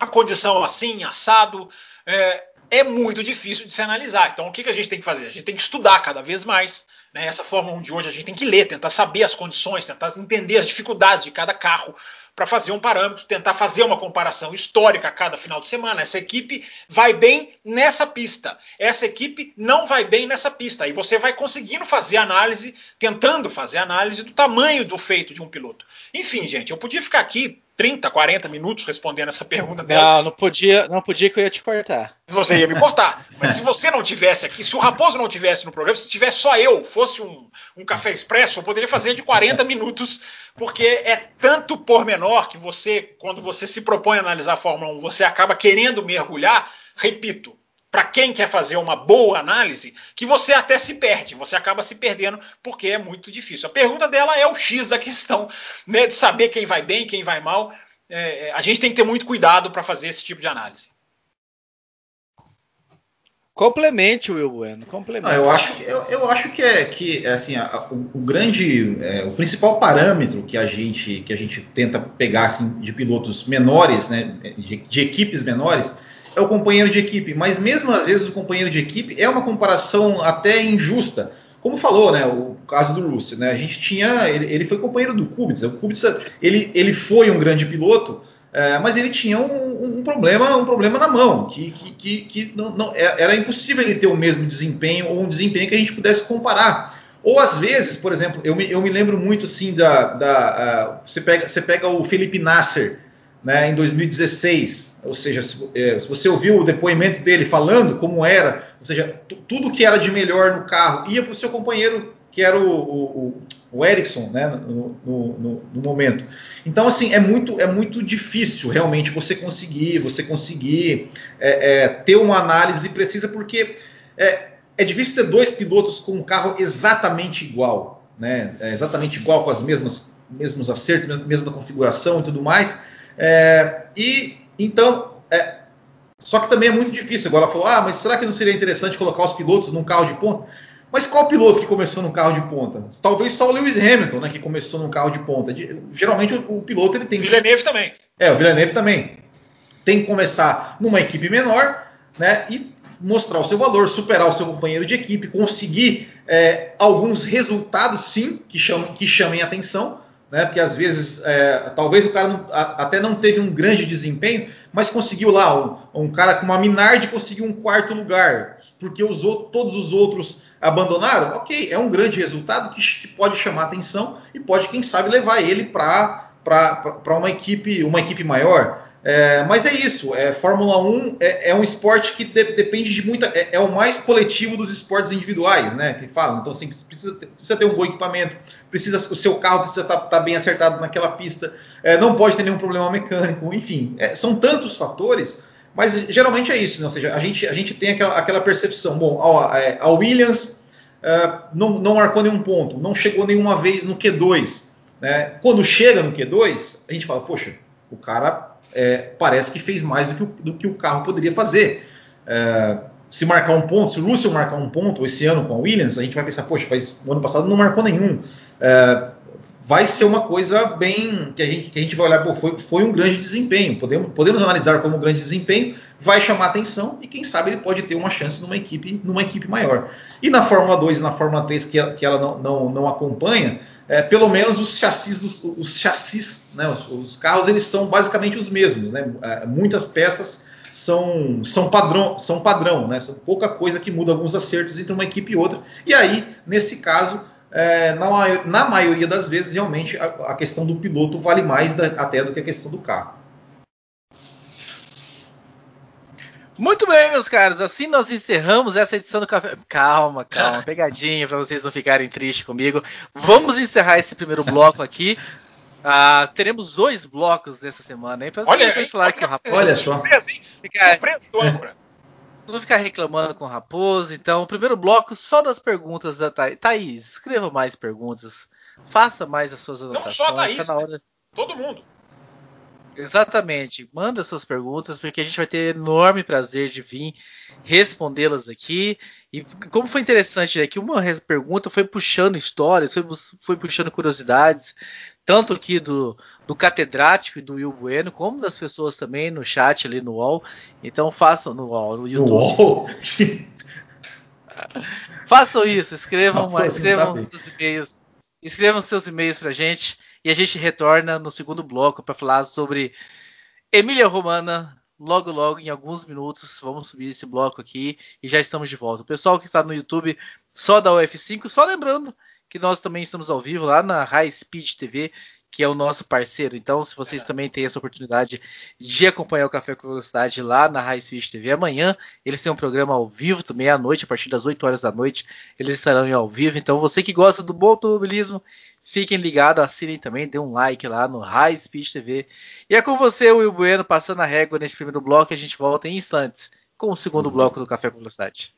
a condição assim, assado, é, é, muito difícil de se analisar. Então, o que, que, a gente tem que fazer? A gente tem que estudar cada vez mais. Né? Essa Fórmula 1 de hoje a gente tem que ler, tentar saber as condições, tentar entender as dificuldades de cada carro para fazer um parâmetro, tentar fazer uma comparação histórica a cada final de semana. Essa equipe vai bem nessa pista, essa equipe não vai bem nessa pista. E você vai conseguindo fazer análise, tentando fazer análise do tamanho do feito de um piloto. Enfim, gente, eu podia ficar aqui 30, 40 minutos respondendo essa pergunta dela. Não, não podia, não podia que eu ia te cortar. Você ia me cortar. Mas se você não tivesse aqui, se o Raposo não tivesse no programa, se tivesse só eu, fosse um, um café expresso, eu poderia fazer de 40 minutos, porque é tanto pormenor que você, quando você se propõe a analisar a Fórmula 1, você acaba querendo mergulhar, repito, para quem quer fazer uma boa análise, que você até se perde, você acaba se perdendo porque é muito difícil. A pergunta dela é o X da questão, né, de saber quem vai bem, quem vai mal. É, é a gente tem que ter muito cuidado para fazer esse tipo de análise. Complemente, Will Bueno, complemente. Eu, acho, eu, eu, acho que é que assim, a, o, o, grande, é, o principal parâmetro que a gente que a gente tenta pegar assim, de pilotos menores, né, de, de equipes menores, é o companheiro de equipe, mas mesmo às vezes o companheiro de equipe é uma comparação até injusta. Como falou, né, o caso do Russell, né, a gente tinha, ele, ele foi companheiro do Kubica, o Kubica ele, ele foi um grande piloto, é, mas ele tinha um, um, problema, um problema na mão, que, que, que, não, não, é, era impossível ele ter o mesmo desempenho ou um desempenho que a gente pudesse comparar. Ou às vezes, por exemplo, eu me, eu me lembro muito assim da, da você pega, você pega o Felipe Nasser, né, em 2016. Ou seja, se, é, você ouviu o depoimento dele falando como era, ou seja, tudo que era de melhor no carro ia para o seu companheiro, que era o, o, o Ericsson, né, no, no, no, momento. Então, assim, é muito, é muito difícil realmente você conseguir, você conseguir é, é, ter uma análise precisa, porque é, é difícil ter dois pilotos com um carro exatamente igual, né, é exatamente igual, com as mesmas mesmos acertos, mesma configuração e tudo mais. É, e então, é, só que também é muito difícil. Agora ela falou: ah, mas será que não seria interessante colocar os pilotos num carro de ponta? Mas qual piloto que começou num carro de ponta? Talvez só o Lewis Hamilton, né, que começou num carro de ponta. Geralmente o, o piloto ele tem. Villeneuve também. É, o Villeneuve também. Tem que começar numa equipe menor, né, e mostrar o seu valor, superar o seu companheiro de equipe, conseguir é, alguns resultados, sim, que chamem, que chamem atenção, né? Porque às vezes, é, talvez o cara não, a, até não teve um grande desempenho, mas conseguiu lá, um, um, cara com uma Minardi conseguiu um quarto lugar, porque os, todos os outros abandonaram. Ok, é um grande resultado que, que pode chamar atenção e pode, quem sabe, levar ele para uma equipe, uma equipe maior. É, mas é isso, é, Fórmula 1 é, é um esporte que de, depende de muita. É, é, o mais coletivo dos esportes individuais, né? Que falam. Então, assim, precisa ter, precisa ter um bom equipamento, precisa, o seu carro precisa estar tá, tá bem acertado naquela pista, é, não pode ter nenhum problema mecânico, enfim, é, são tantos fatores, mas geralmente é isso, né? Ou seja, a gente, a gente tem aquela, aquela percepção, bom, a, é, a Williams uh, não, não marcou nenhum ponto, não chegou nenhuma vez no Q2. Né? Quando chega no Q2, a gente fala, poxa, o cara é, parece que fez mais do que, o, do que o carro poderia fazer. É, se marcar um ponto, se o Russell marcar um ponto esse ano com a Williams, a gente vai pensar, poxa, faz, o ano passado não marcou nenhum. É, vai ser uma coisa bem que a gente, que a gente vai olhar, pô, foi, foi um grande desempenho. Podemos, podemos analisar como um grande desempenho, vai chamar atenção e quem sabe ele pode ter uma chance numa equipe, numa equipe maior. E na Fórmula 2 e na Fórmula 3 que, ela, que ela não, não, não acompanha, é, pelo menos os chassis, dos, os chassis, né, os, os, carros, eles são basicamente os mesmos, né? É, muitas peças são, são padrão, são padrão, né? São pouca coisa que muda alguns acertos entre uma equipe e outra. E aí, nesse caso, é, na, na, maioria das vezes, realmente a, a questão do piloto vale mais da, até do que a questão do carro. Muito bem, meus caros. Assim nós encerramos essa edição do Café. Calma, calma. Pegadinha para vocês não ficarem tristes comigo. Vamos encerrar esse primeiro bloco aqui. Ah, teremos dois blocos nessa semana, hein? Pra olha, hein, falar olha, que o Raposo. Olha só. Ficar, não ficar reclamando com o Raposo. Então, o primeiro bloco só das perguntas da Thaís. Thaís, escreva mais perguntas. Faça mais as suas anotações. Não só a Thaís, tá na hora... Todo mundo. Exatamente. Manda suas perguntas, porque a gente vai ter enorme prazer de vir respondê-las aqui. E como foi interessante, é que uma pergunta foi puxando histórias, foi, foi puxando curiosidades, tanto aqui do, do catedrático e do Will Bueno, como das pessoas também no chat ali no UOL. Então façam no UOL, no YouTube. façam isso, escrevam, escrevam seus e-mails. Escrevam seus e-mails pra gente e a gente retorna no segundo bloco para falar sobre Emília Romana. Logo, logo, em alguns minutos, vamos subir esse bloco aqui e já estamos de volta. O pessoal que está no YouTube só da UF5, só lembrando que nós também estamos ao vivo lá na High Speed TV, que é o nosso parceiro. Então, se vocês é. também têm essa oportunidade de acompanhar o Café com Velocidade lá na High Speed TV, amanhã eles têm um programa ao vivo também à noite, a partir das 8 horas da noite, eles estarão ao vivo. Então, você que gosta do bom automobilismo Fiquem ligados, assinem também, dê um like lá no High Speed TV. E é com você, Will Bueno, passando a régua nesse primeiro bloco. A gente volta em instantes com o segundo bloco do Café com Velocidade.